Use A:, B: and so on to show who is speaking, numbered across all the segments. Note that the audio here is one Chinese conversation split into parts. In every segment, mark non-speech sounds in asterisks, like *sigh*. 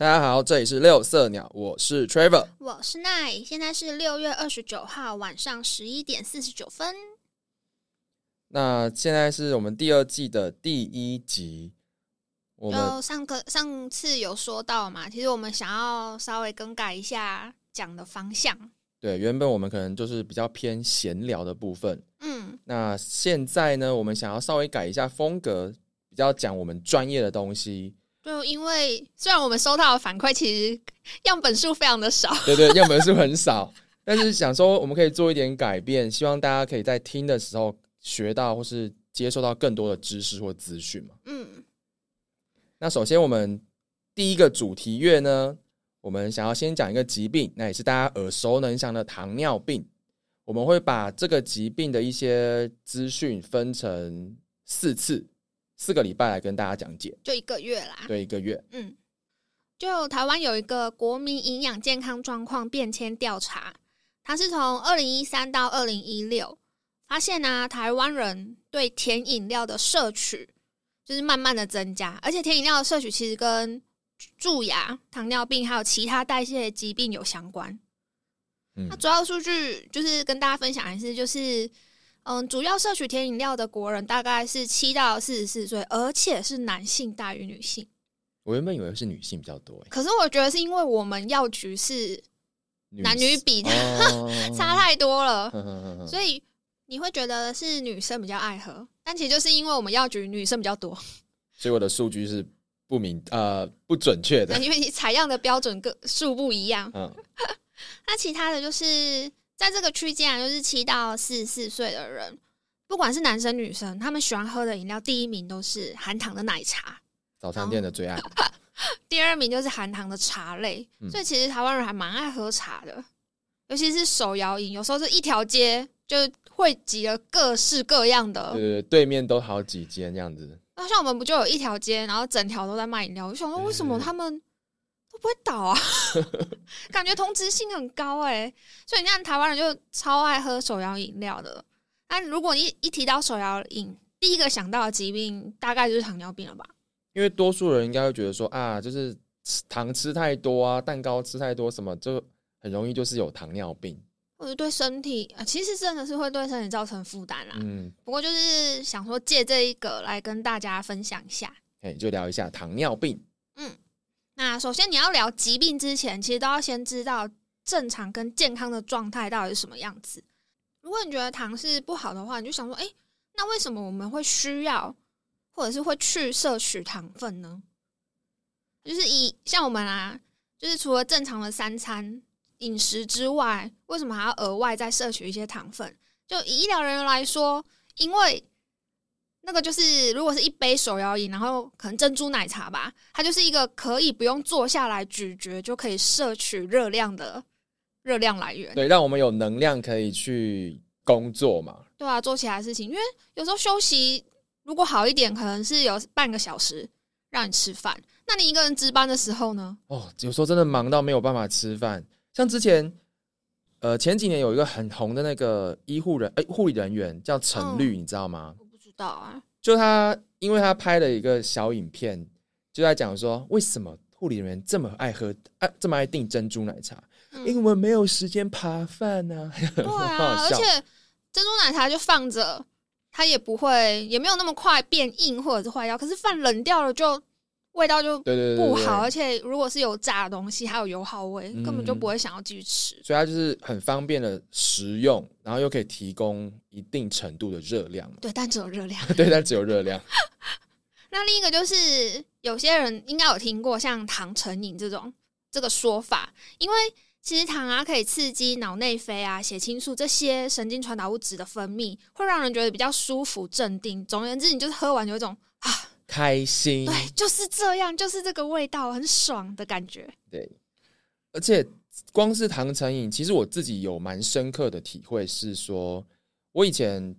A: 大家好，这里是六色鸟，我是 Trevor。
B: 我是奈，现在是六月二十九号晚上十一点四十九分。
A: 那现在是我们第二季的第一集，我们
B: 就上个上次有说到嘛，其实我们想要稍微更改一下讲的方向。
A: 对原本我们可能就是比较偏闲聊的部分，
B: 嗯，
A: 那现在呢，我们想要稍微改一下风格，比较讲我们专业的东西。
B: 就因为虽然我们收到的反馈其实样本数非常的少，
A: 对对，样本数很少，但是想说我们可以做一点改变，希望大家可以在听的时候学到或是接受到更多的知识或资讯嘛。
B: 嗯，
A: 那首先我们第一个主题月呢，我们想要先讲一个疾病，那也是大家耳熟能详的糖尿病。我们会把这个疾病的一些资讯分成四次，四个礼拜来跟大家讲解。
B: 就一个月啦。
A: 对，一个月。
B: 嗯，就台湾有一个国民营养健康状况变迁调查，它是从二零一三到二零一六发现呢、台湾人对甜饮料的摄取就是慢慢的增加，而且甜饮料的摄取其实跟蛀牙、糖尿病还有其他代谢疾病有相关。
A: 嗯
B: 那主要数据就是跟大家分享一次，就是嗯，主要摄取甜饮料的国人大概是七到四十四岁，而且是男性大于女性。
A: 我原本以为是女性比较多，欸
B: 可是我觉得是因为我们药局是男女比的
A: 哦 *laughs*
B: 差太多了，*laughs*
A: 呵呵呵呵
B: 所以你会觉得是女生比较爱喝，但其实就是因为我们药局女生比较多，*laughs*
A: 所以我的数据是不明呃不准确的。
B: 因为你采样的标准个数不一样。
A: 嗯，
B: 那其他的就是在这个区间啊，就是七到四十四岁的人，不管是男生女生，他们喜欢喝的饮料第一名都是含糖的奶茶，
A: 早餐店的最爱。*laughs*
B: 第二名就是含糖的茶类，
A: 嗯
B: 所以其实台湾人还蛮爱喝茶的，尤其是手摇饮，有时候是一条街就汇集了各式各样的
A: 对。对对，对面都好几间这样子。
B: 那像我们不就有一条街，然后整条都在卖饮料？我就想说，为什么他们都不会倒啊？*laughs* 感觉同质性很高哎、所以你看台湾人就超爱喝手摇饮料的。那如果一一提到手摇饮，第一个想到的疾病大概就是糖尿病了吧？
A: 因为多数人应该会觉得说啊，就是吃糖吃太多啊，蛋糕吃太多，什么就很容易就是有糖尿病。
B: 或者对身体啊、其实真的是会对身体造成负担啦。
A: 嗯，
B: 不过就是想说借这一个来跟大家分享一下。
A: 哎，就聊一下糖尿病。
B: 那首先你要聊疾病之前，其实都要先知道正常跟健康的状态到底是什么样子。如果你觉得糖是不好的话，你就想说，哎、那为什么我们会需要或者是会去摄取糖分呢？就是以像我们啊，就是除了正常的三餐饮食之外，为什么还要额外再摄取一些糖分？就以医疗人员来说，因为那个就是，如果是一杯手摇饮，然后可能珍珠奶茶吧，它就是一个可以不用坐下来咀嚼就可以摄取热量的热量来源。
A: 对，让我们有能量可以去工作嘛。
B: 对啊，做其他事情，因为有时候休息如果好一点，可能是有半个小时让你吃饭。那你一个人值班的时候呢？
A: 哦，有时候真的忙到没有办法吃饭。像之前，呃，前几年有一个很红的那个医护人，哎、护理人员叫陈绿，你知道吗？
B: 啊。
A: 就他，因为他拍了一个小影片，就在讲说为什么护理人员这么爱喝啊，这么爱订珍珠奶茶，
B: 嗯
A: 因为没有时间扒饭呢、*laughs*
B: 对啊，而且珍珠奶茶就放着，它也不会，也没有那么快变硬或者是坏掉。可是饭冷掉了就味道就不好，而且如果是有炸的东西，还有油耗味，
A: 嗯
B: 根本就不会想要继续吃。
A: 所以它就是很方便的食用，然后又可以提供一定程度的热量嘛。
B: 对，但只有热量。*laughs*
A: 对，但只有热量。*laughs*
B: 那另一个就是有些人应该有听过像糖成瘾这种这个说法，因为其实糖啊可以刺激脑内啡啊、血清素这些神经传导物质的分泌，会让人觉得比较舒服、镇定。总而言之，你就是喝完有一种啊，
A: 开心，
B: 对，就是这样，就是这个味道，很爽的感觉。
A: 对，而且光是糖成瘾，其实我自己有蛮深刻的体会，是说我以前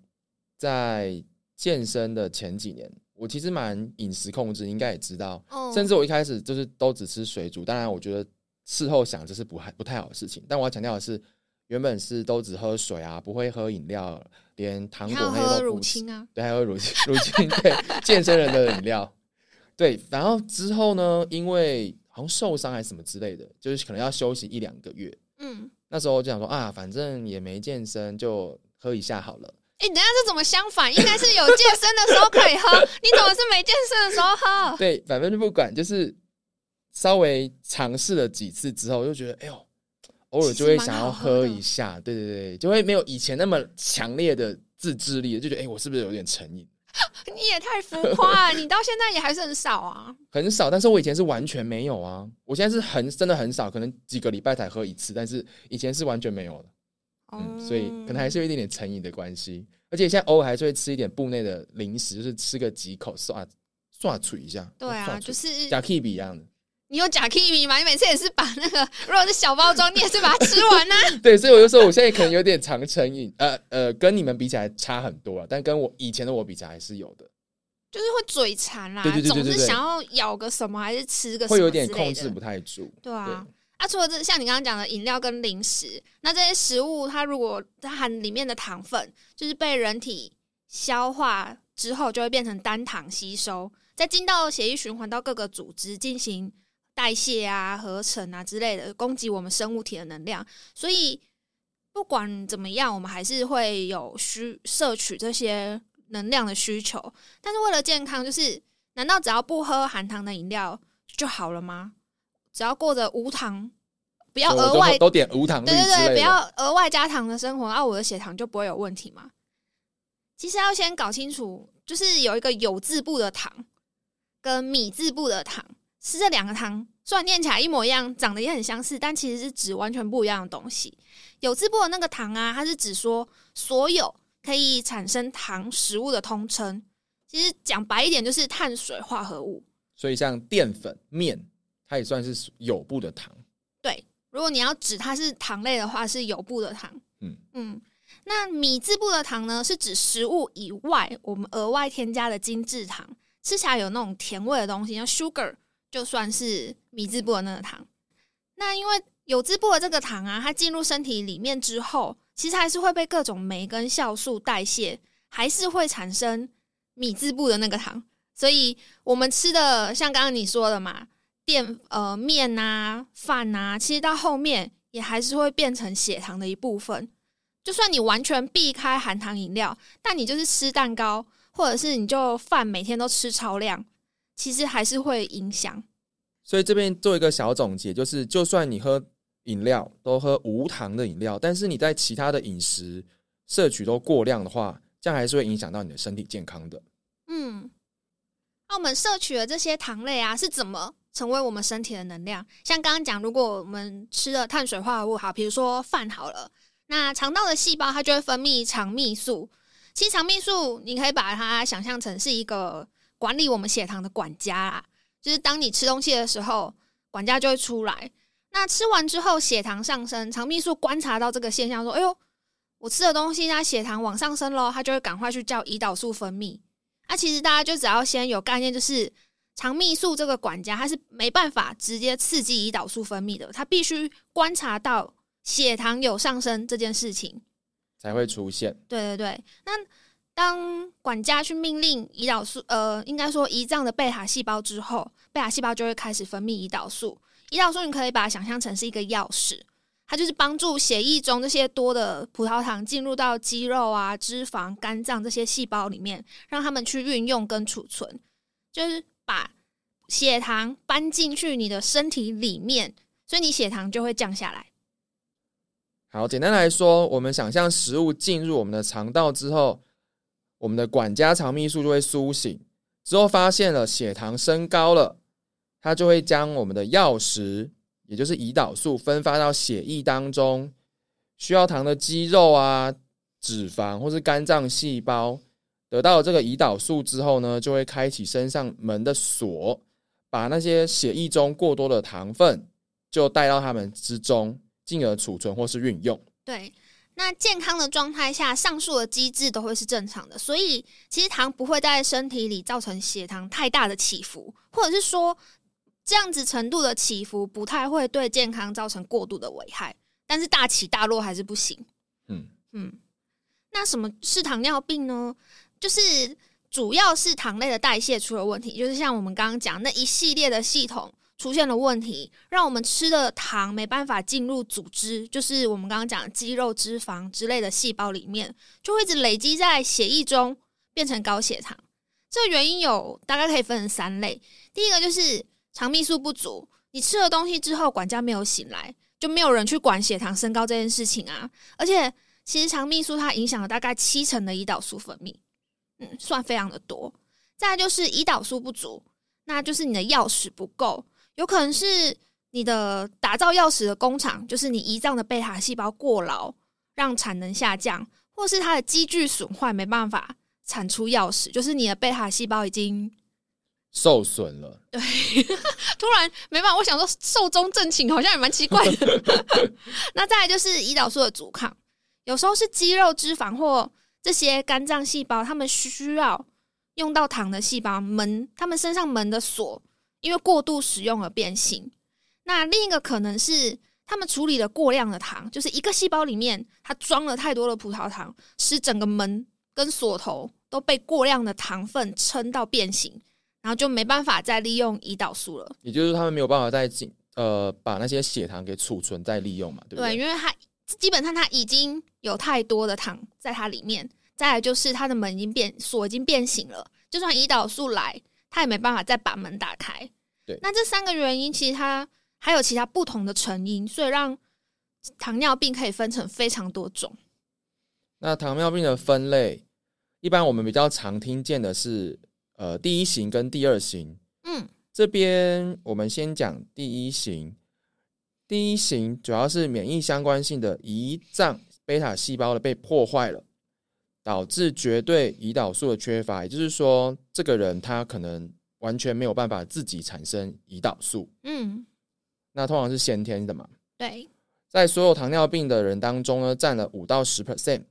A: 在健身的前几年，我其实蛮饮食控制，应该也知道，
B: 哦。
A: 甚至我一开始就是都只吃水煮，当然我觉得事后想这是不太不太好的事情，但我要强调的是，原本是都只喝水啊，不会喝饮料，连糖果
B: 还有乳
A: 那些都不吃。
B: 清啊，
A: 对，还有乳清，*laughs* 乳清对健身人的饮料，对。然后之后呢，因为好像受伤还是什么之类的，就是可能要休息一两个月。
B: 嗯，
A: 那时候就想说啊，反正也没健身，就喝一下好了。
B: 哎、等下是怎么相反？应该是有健身的时候可以喝，*laughs* 你怎么是没健身的时候喝？
A: 对，反正就不管，就是稍微尝试了几次之后，就觉得哎呦，偶尔就会想要喝一下，对对对，就会没有以前那么强烈的自制力，就觉得哎，我是不是有点成瘾？*laughs*
B: 你也太浮夸了，你到现在也还是很少啊。*laughs*
A: 很少，但是我以前是完全没有啊，我现在是很真的很少，可能几个礼拜才喝一次，但是以前是完全没有的。嗯，所以可能还是有一点点成瘾的关系，而且现在偶尔还是会吃一点部内的零食，就是吃个几口刷刷嘴一下。
B: 对啊，就是
A: 假 K 比一样的。
B: 你有假 kiwi 吗？你每次也是把那个如果是小包装，你也是把它吃完呢、*laughs*
A: 对，所以我就说我现在可能有点长成瘾，呃呃，跟你们比起来差很多了，但跟我以前的我比起来还是有的，
B: 就是会嘴馋啦，总是想要咬个什么，还是吃个什么
A: 会有点控制不太住。
B: 对啊。啊，除了这像你刚刚讲的饮料跟零食，那这些食物它如果它含里面的糖分，就是被人体消化之后，就会变成单糖吸收，再进到血液循环到各个组织进行代谢啊、合成啊之类的，供给我们生物体的能量。所以不管怎么样，我们还是会有需摄取这些能量的需求。但是为了健康，就是难道只要不喝含糖的饮料就好了吗？只要过着无糖，不要额外
A: 都点无糖，
B: 对对对，不要额外加糖的生活，啊，我的血糖就不会有问题吗？其实要先搞清楚，就是有一个有字部的糖跟米字部的糖，是这两个糖，虽然念起来一模一样，长得也很相似，但其实是指完全不一样的东西。有字部的那个糖啊，它是指说所有可以产生糖食物的通称。其实讲白一点，就是碳水化合物。
A: 所以像淀粉、面。它也算是有部的糖，
B: 对。如果你要指它是糖类的话，是有部的糖。
A: 嗯
B: 嗯，那米字部的糖呢，是指食物以外我们额外添加的精制糖，吃起来有那种甜味的东西，像 sugar 就算是米字部的那个糖。那因为有字部的这个糖啊，它进入身体里面之后，其实还是会被各种酶跟酵素代谢，还是会产生米字部的那个糖。所以我们吃的，像刚刚你说的嘛。淀呃面啊饭啊，其实到后面也还是会变成血糖的一部分。就算你完全避开含糖饮料，但你就是吃蛋糕，或者是你就饭每天都吃超量，其实还是会影响。
A: 所以这边做一个小总结，就是就算你喝饮料都喝无糖的饮料，但是你在其他的饮食摄取都过量的话，这样还是会影响到你的身体健康的。
B: 嗯，那我们摄取的这些糖类啊，是怎么？成为我们身体的能量，像刚刚讲，如果我们吃了碳水化合物好，比如说饭好了，那肠道的细胞它就会分泌肠泌素。其实肠泌素你可以把它想象成是一个管理我们血糖的管家啦，就是当你吃东西的时候，管家就会出来。那吃完之后血糖上升，肠泌素观察到这个现象，说：“哎呦，我吃的东西它血糖往上升喽。”他就会赶快去叫胰岛素分泌。那其实大家就只要先有概念，就是。肠泌素这个管家，它是没办法直接刺激胰岛素分泌的，它必须观察到血糖有上升这件事情
A: 才会出现。
B: 对对对，那当管家去命令胰岛素，呃，应该说胰脏的贝塔细胞之后，贝塔细胞就会开始分泌胰岛素。胰岛素你可以把它想象成是一个钥匙，它就是帮助血液中这些多的葡萄糖进入到肌肉啊、脂肪、肝脏这些细胞里面，让他们去运用跟储存，就是。把血糖搬进去你的身体里面，所以你血糖就会降下来。
A: 好，简单来说，我们想象食物进入我们的肠道之后，我们的管家肠泌素就会苏醒，之后发现了血糖升高了，它就会将我们的药食，也就是胰岛素分发到血液当中，需要糖的肌肉啊、脂肪或是肝脏细胞。得到这个胰岛素之后呢，就会开启身上门的锁，把那些血液中过多的糖分就带到它们之中，进而储存或是运用。
B: 对，那健康的状态下，上述的机制都会是正常的，所以其实糖不会在身体里造成血糖太大的起伏，或者是说这样子程度的起伏不太会对健康造成过度的危害，但是大起大落还是不行。
A: 嗯
B: 嗯，那什么是糖尿病呢？就是主要是糖类的代谢出了问题，就是像我们刚刚讲那一系列的系统出现了问题，让我们吃的糖没办法进入组织，就是我们刚刚讲的肌肉、脂肪之类的细胞里面，就会一直累积在血液中，变成高血糖。这个原因有大概可以分成三类，第一个就是肠泌素不足，你吃了东西之后，管家没有醒来，就没有人去管血糖升高这件事情啊。而且，其实肠泌素它影响了大概七成的胰岛素分泌，嗯，算非常的多。再就是胰岛素不足，那就是你的钥匙不够，有可能是你的打造钥匙的工厂，就是你胰脏的贝塔细胞过劳，让产能下降，或是它的机具损坏，没办法。产出钥匙，就是你的贝塔细胞已经
A: 受损了。
B: 对，*laughs* 突然没办法，我想说寿终正寝好像也蛮奇怪的。*laughs* 那再来就是胰岛素的阻抗，有时候是肌肉、脂肪或这些肝脏细胞，他们需要用到糖的细胞门，他们身上门的锁因为过度使用而变形。那另一个可能是他们处理了过量的糖，就是一个细胞里面它装了太多的葡萄糖，使整个门跟锁头。都被过量的糖分撑到变形，然后就没办法再利用胰岛素了。
A: 也就是他们没有办法再进呃把那些血糖给储存再利用嘛，对不对？
B: 对，因为它基本上它已经有太多的糖在它里面。再来就是它的门已经变锁已经变形了，就算胰岛素来，它也没办法再把门打开。
A: 对，
B: 那这三个原因其实它还有其他不同的成因，所以让糖尿病可以分成非常多种。
A: 那糖尿病的分类。一般我们比较常听见的是，呃，第一型跟第二型。嗯，这边我们先讲第一型。第一型主要是免疫相关性的胰脏贝塔细胞的被破坏了，导致绝对胰岛素的缺乏，也就是说，这个人他可能完全没有办法自己产生胰岛素。嗯，那通常是先天的嘛？
B: 对，
A: 在所有糖尿病的人当中呢，占了五到十 percent。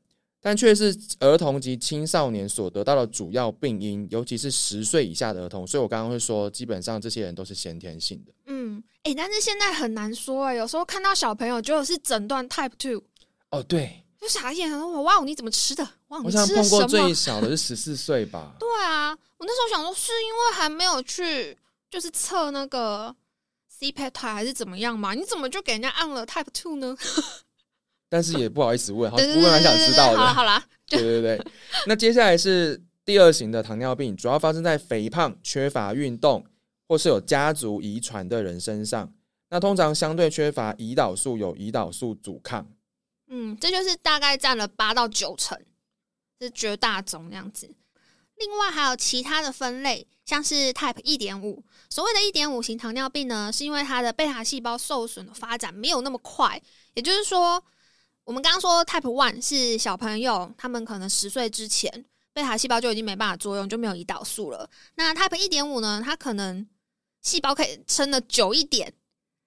A: 但却是儿童及青少年所得到的主要病因，尤其是十岁以下的儿童。所以我刚刚会说，基本上这些人都是先天性的。
B: 嗯，哎，但是现在很难说哎，有时候看到小朋友就是诊断 Type Two。
A: 哦，对，
B: 就傻眼，了我哇，你怎么吃的？哇，
A: 我想碰过最小的是十四岁吧？
B: 对啊，我那时候想说，是因为还没有去就是测那个 C p e t 还是怎么样嘛？你怎么就给人家按了 Type Two 呢？*laughs*
A: 但是也不好意思问，好，我蛮想知道的。
B: 好了好了，*laughs*
A: 对对对。那接下来是第二型的糖尿病，主要发生在肥胖、缺乏运动或是有家族遗传的人身上。那通常相对缺乏胰岛素，有胰岛素阻抗。
B: 嗯，这就是大概占了八到九成，是绝大宗样子。另外还有其他的分类，像是 Type 一点五。所谓的一点五型糖尿病呢，是因为它的贝塔细胞受损的发展没有那么快，也就是说。我们刚刚说 Type One 是小朋友，他们可能十岁之前贝塔细胞就已经没办法作用，就没有胰岛素了。那 Type 一点五呢？它可能细胞可以撑的久一点，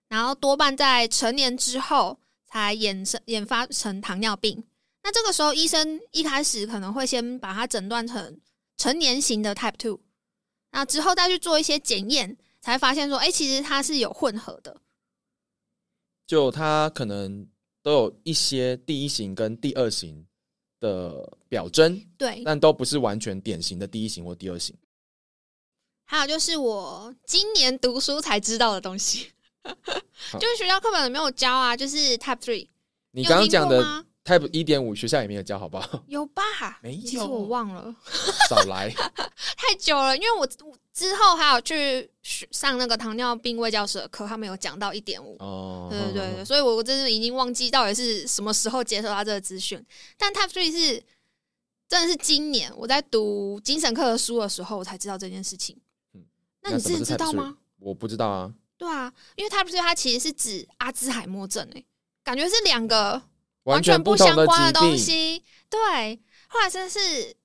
B: 然后多半在成年之后才衍生研发成糖尿病。那这个时候，医生一开始可能会先把它诊断成成年型的 Type Two，那之后再去做一些检验，才发现说，哎，其实它是有混合的，
A: 就它可能。都有一些第一型跟第二型的表征，
B: 对，
A: 但都不是完全典型的第一型或第二型。
B: 还有就是我今年读书才知道的东西，就是学校课本里没有教啊，就是 Type Three。
A: 你刚刚讲的 Type 一点五，学校也没有教，好不好？*laughs*
B: 有吧？
A: 没有，
B: 我忘了。*laughs*
A: 少来，*laughs*
B: 太久了，因为我。之后还有去上那个糖尿病卫教师的课，他们有讲到一点五。哦，对对对，所以我真的已经忘记到底是什么时候接受到这个资讯。但 Type Three 是真的是今年我在读精神科的书的时候，我才知道这件事情。嗯，那你自己知道吗？
A: 我不知道啊。
B: 对啊，因为 Type Three 它其实是指阿兹海默症，诶，感觉是两个
A: 完
B: 全
A: 不
B: 相关的东西。对，后来真的是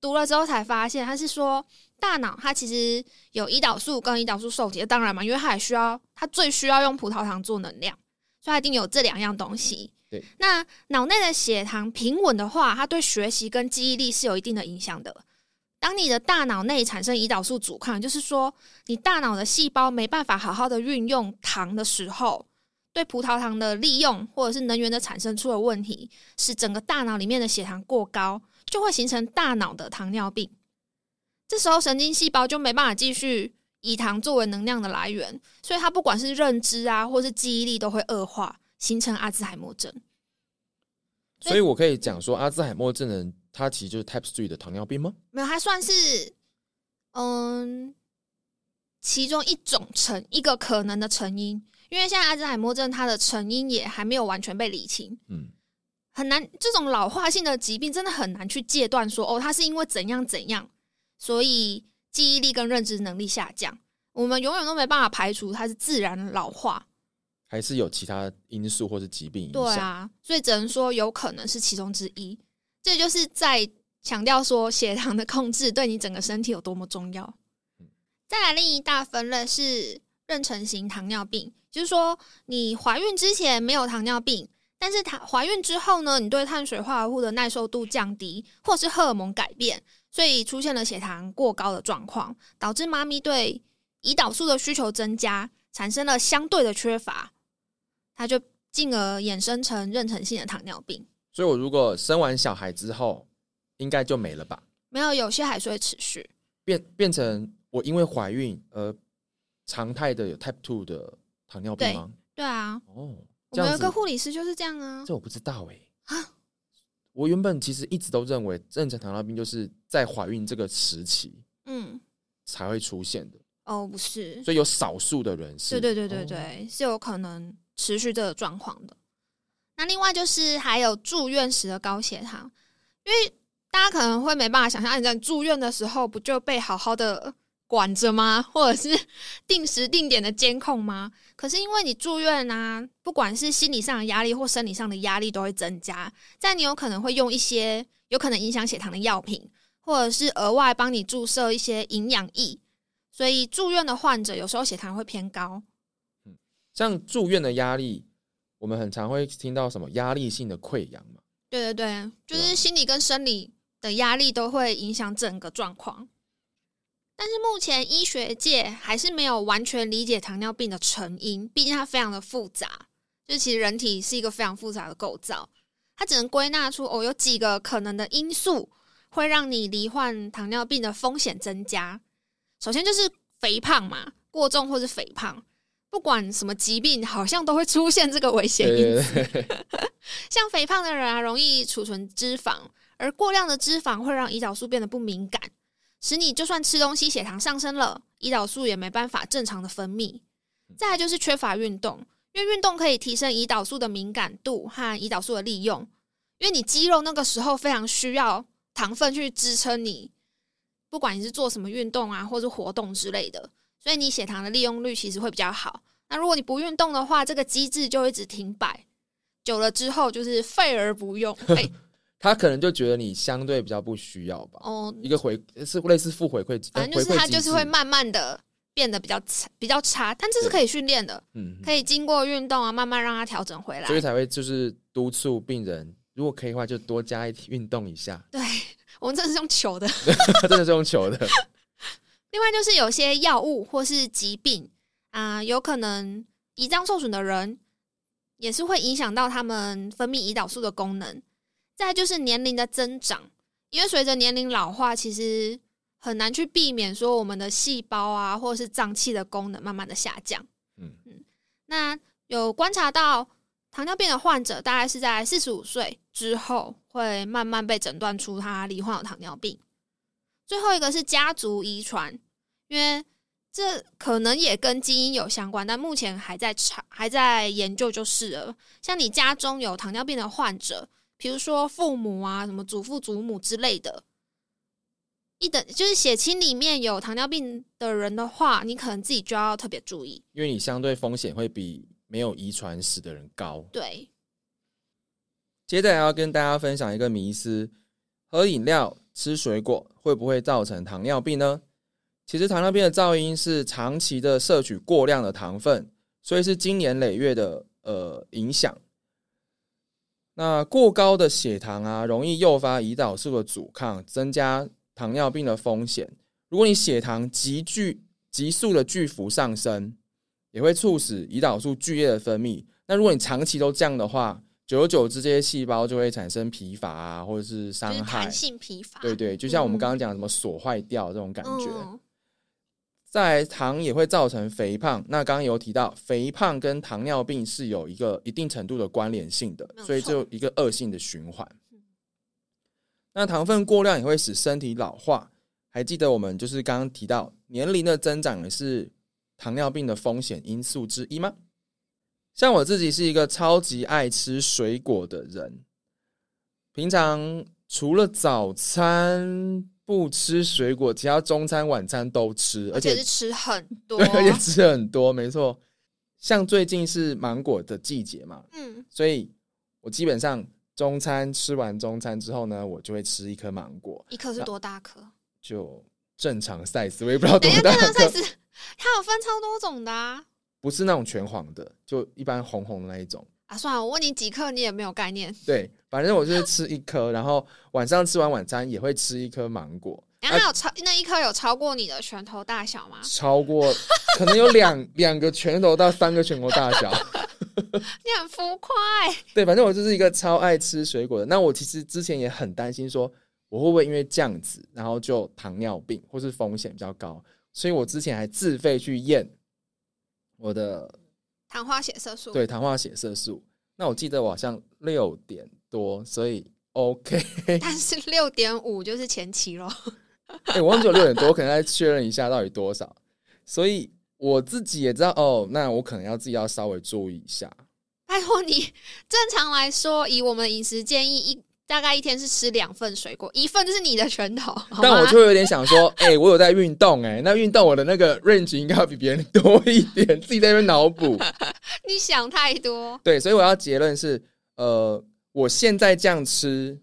B: 读了之后才发现，他是说。大脑它其实有胰岛素跟胰岛素受体，当然嘛，因为它也需要，它最需要用葡萄糖做能量，所以它一定有这两样东西。
A: 对，
B: 那脑内的血糖平稳的话，它对学习跟记忆力是有一定的影响的。当你的大脑内产生胰岛素阻抗，就是说你大脑的细胞没办法好好的运用糖的时候，对葡萄糖的利用或者是能源的产生出了问题，使整个大脑里面的血糖过高，就会形成大脑的糖尿病。这时候神经细胞就没办法继续以糖作为能量的来源，所以它不管是认知啊，或是记忆力都会恶化，形成阿兹海默症。
A: 所以我可以讲说，阿兹海默症人他其实就是 Type Three 的糖尿病吗？
B: 没有，它算是嗯其中一种成一个可能的成因，因为现在阿兹海默症它的成因也还没有完全被理清，
A: 嗯，
B: 很难这种老化性的疾病真的很难去戒断说哦，它是因为怎样怎样，所以记忆力跟认知能力下降，我们永远都没办法排除它是自然老化。
A: 还是有其他因素或是疾病影响？
B: 对啊，所以只能说有可能是其中之一。这就是在强调说血糖的控制对你整个身体有多么重要。再来另一大分类是妊娠型糖尿病，就是说你怀孕之前没有糖尿病，但是她怀孕之后呢，你对碳水化合物的耐受度降低，或是荷尔蒙改变，所以出现了血糖过高的状况，导致妈咪对胰岛素的需求增加，产生了相对的缺乏。它就进而衍生成妊娠性的糖尿病。
A: 所以，我如果生完小孩之后，应该就没了吧？
B: 没有，有些还是会持续
A: 变变成我因为怀孕而常态的有 Type Two 的糖尿病吗？
B: 对啊。
A: 哦，
B: 我们有一个护理师就是这样啊。
A: 这我不知道哎。啊，我原本其实一直都认为妊娠糖尿病就是在怀孕这个时期，嗯，才会出现的。
B: 哦，不是。
A: 所以有少数的人是。
B: 对对对对对，是有可能。持续这个状况的，那另外就是还有住院时的高血糖，因为大家可能会没办法想象，你在住院的时候不就被好好的管着吗？*laughs* 或者是定时定点的监控吗？可是因为你住院啊，不管是心理上的压力或生理上的压力都会增加，在你有可能会用一些有可能影响血糖的药品，或者是额外帮你注射一些营养液，所以住院的患者有时候血糖会偏高。
A: 嗯像住院的压力，我们很常会听到什么压力性的溃疡嘛？
B: 对对对，就是心理跟生理的压力都会影响整个状况。但是目前医学界还是没有完全理解糖尿病的成因，毕竟它非常的复杂。就其实人体是一个非常复杂的构造，它只能归纳出哦，有几个可能的因素会让你罹患糖尿病的风险增加。首先就是肥胖嘛，过重或是肥胖。不管什么疾病，好像都会出现这个危险因子。*laughs* 像肥胖的人啊，容易储存脂肪，而过量的脂肪会让胰岛素变得不敏感，使你就算吃东西，血糖上升了，胰岛素也没办法正常的分泌。再来就是缺乏运动，因为运动可以提升胰岛素的敏感度和胰岛素的利用，因为你肌肉那个时候非常需要糖分去支撑你，不管你是做什么运动啊，或是活动之类的。所以你血糖的利用率其实会比较好。那如果你不运动的话，这个机制就一直停摆，久了之后就是废而不用。*laughs*
A: 他可能就觉得你相对比较不需要吧。哦，一个回是类似负回馈，
B: 反正就是他就是会慢慢的变得比较差，比较差。但这是可以训练的，嗯，可以经过运动啊，慢慢让它调整回来。
A: 所以才会就是督促病人，如果可以的话，就多加一运动一下。
B: 对我们真的是用球的，*laughs*
A: 真的是用球的。
B: 另外就是有些药物或是疾病啊，有可能胰脏受损的人也是会影响到他们分泌胰岛素的功能。再就是年龄的增长，因为随着年龄老化，其实很难去避免说我们的细胞啊或者是脏器的功能慢慢的下降。嗯嗯，那有观察到糖尿病的患者，大概是在四十五岁之后会慢慢被诊断出他罹患有糖尿病。最后一个是家族遗传，因为这可能也跟基因有相关，但目前还在查，还在研究就是了。像你家中有糖尿病的患者，比如说父母啊、什么祖父祖母之类的，一等就是血清里面有糖尿病的人的话，你可能自己就要特别注意，
A: 因为你相对风险会比没有遗传史的人高。
B: 对。
A: 接下来要跟大家分享一个迷思：喝饮料。吃水果会不会造成糖尿病呢？其实糖尿病的噪音是长期的摄取过量的糖分，所以是经年累月的呃影响。那过高的血糖啊，容易诱发胰岛素的阻抗，增加糖尿病的风险。如果你血糖急剧、急速的巨幅上升，也会促使胰岛素剧烈的分泌。那如果你长期都这样的话，久而久之，这些细胞就会产生疲乏啊，或者是伤害。
B: 弹性疲乏。
A: 对对，就像我们刚刚讲什么锁坏掉这种感觉。在糖也会造成肥胖。那刚刚有提到，肥胖跟糖尿病是有一个一定程度的关联性的所以就一个恶性的循环。那糖分过量也会使身体老化。还记得我们就是刚刚提到年龄的增长也是糖尿病的风险因素之一吗？像我自己是一个超级爱吃水果的人，平常除了早餐不吃水果，其他中餐、晚餐都吃，而且
B: 是吃很 *laughs* 多
A: 对，，而且吃很多，没错。像最近是芒果的季节嘛，
B: 嗯，
A: 所以我基本上中餐吃完中餐之后呢，我就会吃一颗芒果，
B: 一颗是多大颗？
A: 就正常 size，我也不知道多大
B: 正常，size 它有分超多种的啊！
A: 不是那种全黄的，就一般红红的那一种。
B: 啊，算了，我问你几克，你也没有概念。
A: 对，反正我就是吃一颗，然后晚上吃完晚餐也会吃一颗芒果，
B: 然后有超那一颗有超过你的拳头大小吗？
A: 超过可能有两两个拳头到三个拳头大小。*laughs*
B: 你很浮夸欸
A: 对，反正我就是一个超爱吃水果的。那我其实之前也很担心说，我会不会因为这样子，然后就糖尿病或是风险比较高，所以我之前还自费去验我的
B: 糖化血色素。
A: 对糖化血色素。那我记得我好像六点多，所以 OK。*laughs*
B: 但是六点五就是前期咯。*laughs*
A: 哎、我忘记有六点多，我可能再确认一下到底多少。所以我自己也知道哦，那我可能要自己要稍微注意一下。
B: 拜托你，正常来说，以我们的饮食建议，一大概一天是吃两份水果，一份就是你的拳头，
A: 但我就会有点想说，哎、我有在运动，哎，那运动我的那个 range 应该要比别人多一点，自己在那边脑补。*laughs*
B: 你想太多。
A: 对，所以我要结论是，呃，我现在这样吃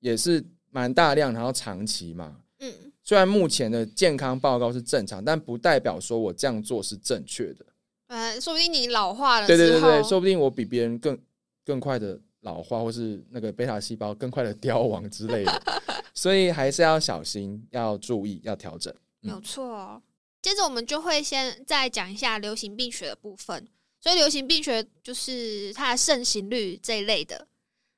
A: 也是蛮大量，然后长期嘛。
B: 嗯，
A: 虽然目前的健康报告是正常，但不代表说我这样做是正确的。
B: 嗯，说不定你老化了，
A: 对对对对，说不定我比别人更更快的老化，或是那个贝塔细胞更快的凋亡之类的，*laughs* 所以还是要小心，要注意，要调整。
B: 没有错哦。接着我们就会先再讲一下流行病学的部分，所以流行病学就是它的盛行率这一类的。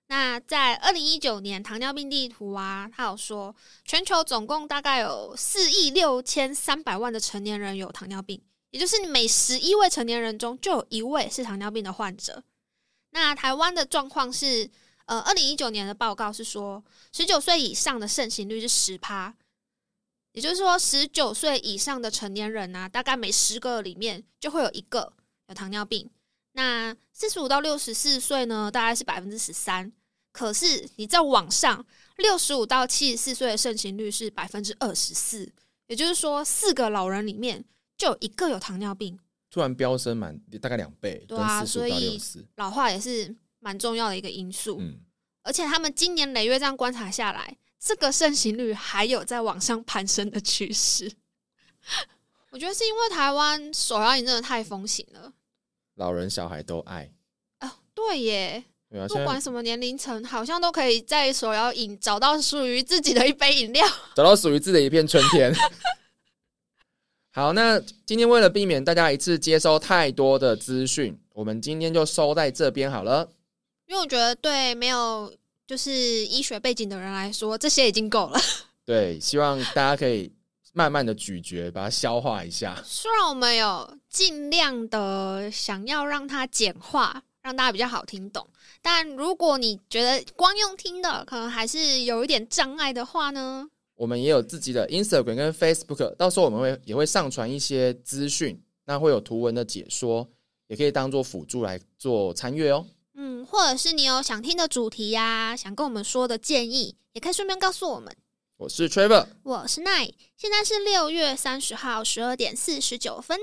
B: 那在二零一九年糖尿病地图啊，它有说全球总共大概有四亿六千三百万的成年人有糖尿病，也就是每十一位成年人中就有一位是糖尿病的患者。那台湾的状况是，呃，二零一九年的报告是说，十九岁以上的盛行率是十趴，也就是说，十九岁以上的成年人啊，大概每十个里面就会有一个有糖尿病。那四十五到六十四岁呢，大概是百分之十三。可是你在网上，六十五到七十四岁的盛行率是百分之二十四，也就是说，四个老人里面就有一个有糖尿病。
A: 突然飙升满大概两倍，
B: 对啊所以。老化也是蛮重要的一个因素。
A: 嗯，
B: 而且他们今年累月这样观察下来，这个盛行率还有在往上攀升的趋势。*laughs* 我觉得是因为台湾手摇饮真的太风行了
A: 老人小孩都爱。
B: 啊！对耶，
A: 对啊，
B: 不管什么年龄层，好像都可以在手摇饮找到属于自己的一杯饮料。*laughs*
A: 找到属于自己的一片春天。*laughs* 好，那今天为了避免大家一次接收太多的资讯，我们今天就收在这边好了。
B: 因为我觉得对没有就是医学背景的人来说，这些已经够了。
A: 对，希望大家可以慢慢的咀嚼，把它消化一下。
B: 虽然我们有尽量的想要让它简化，让大家比较好听懂，但如果你觉得光用听的可能还是有一点障碍的话呢，
A: 我们也有自己的 Instagram 跟 Facebook，到时候我们会也会上传一些资讯，那会有图文的解说，也可以当做辅助来做参阅哦。
B: 嗯，或者是你有想听的主题呀、想跟我们说的建议，也可以顺便告诉我们。
A: 我是 Trevor，
B: 我是奈，现在是六月三十号十二点四十九分。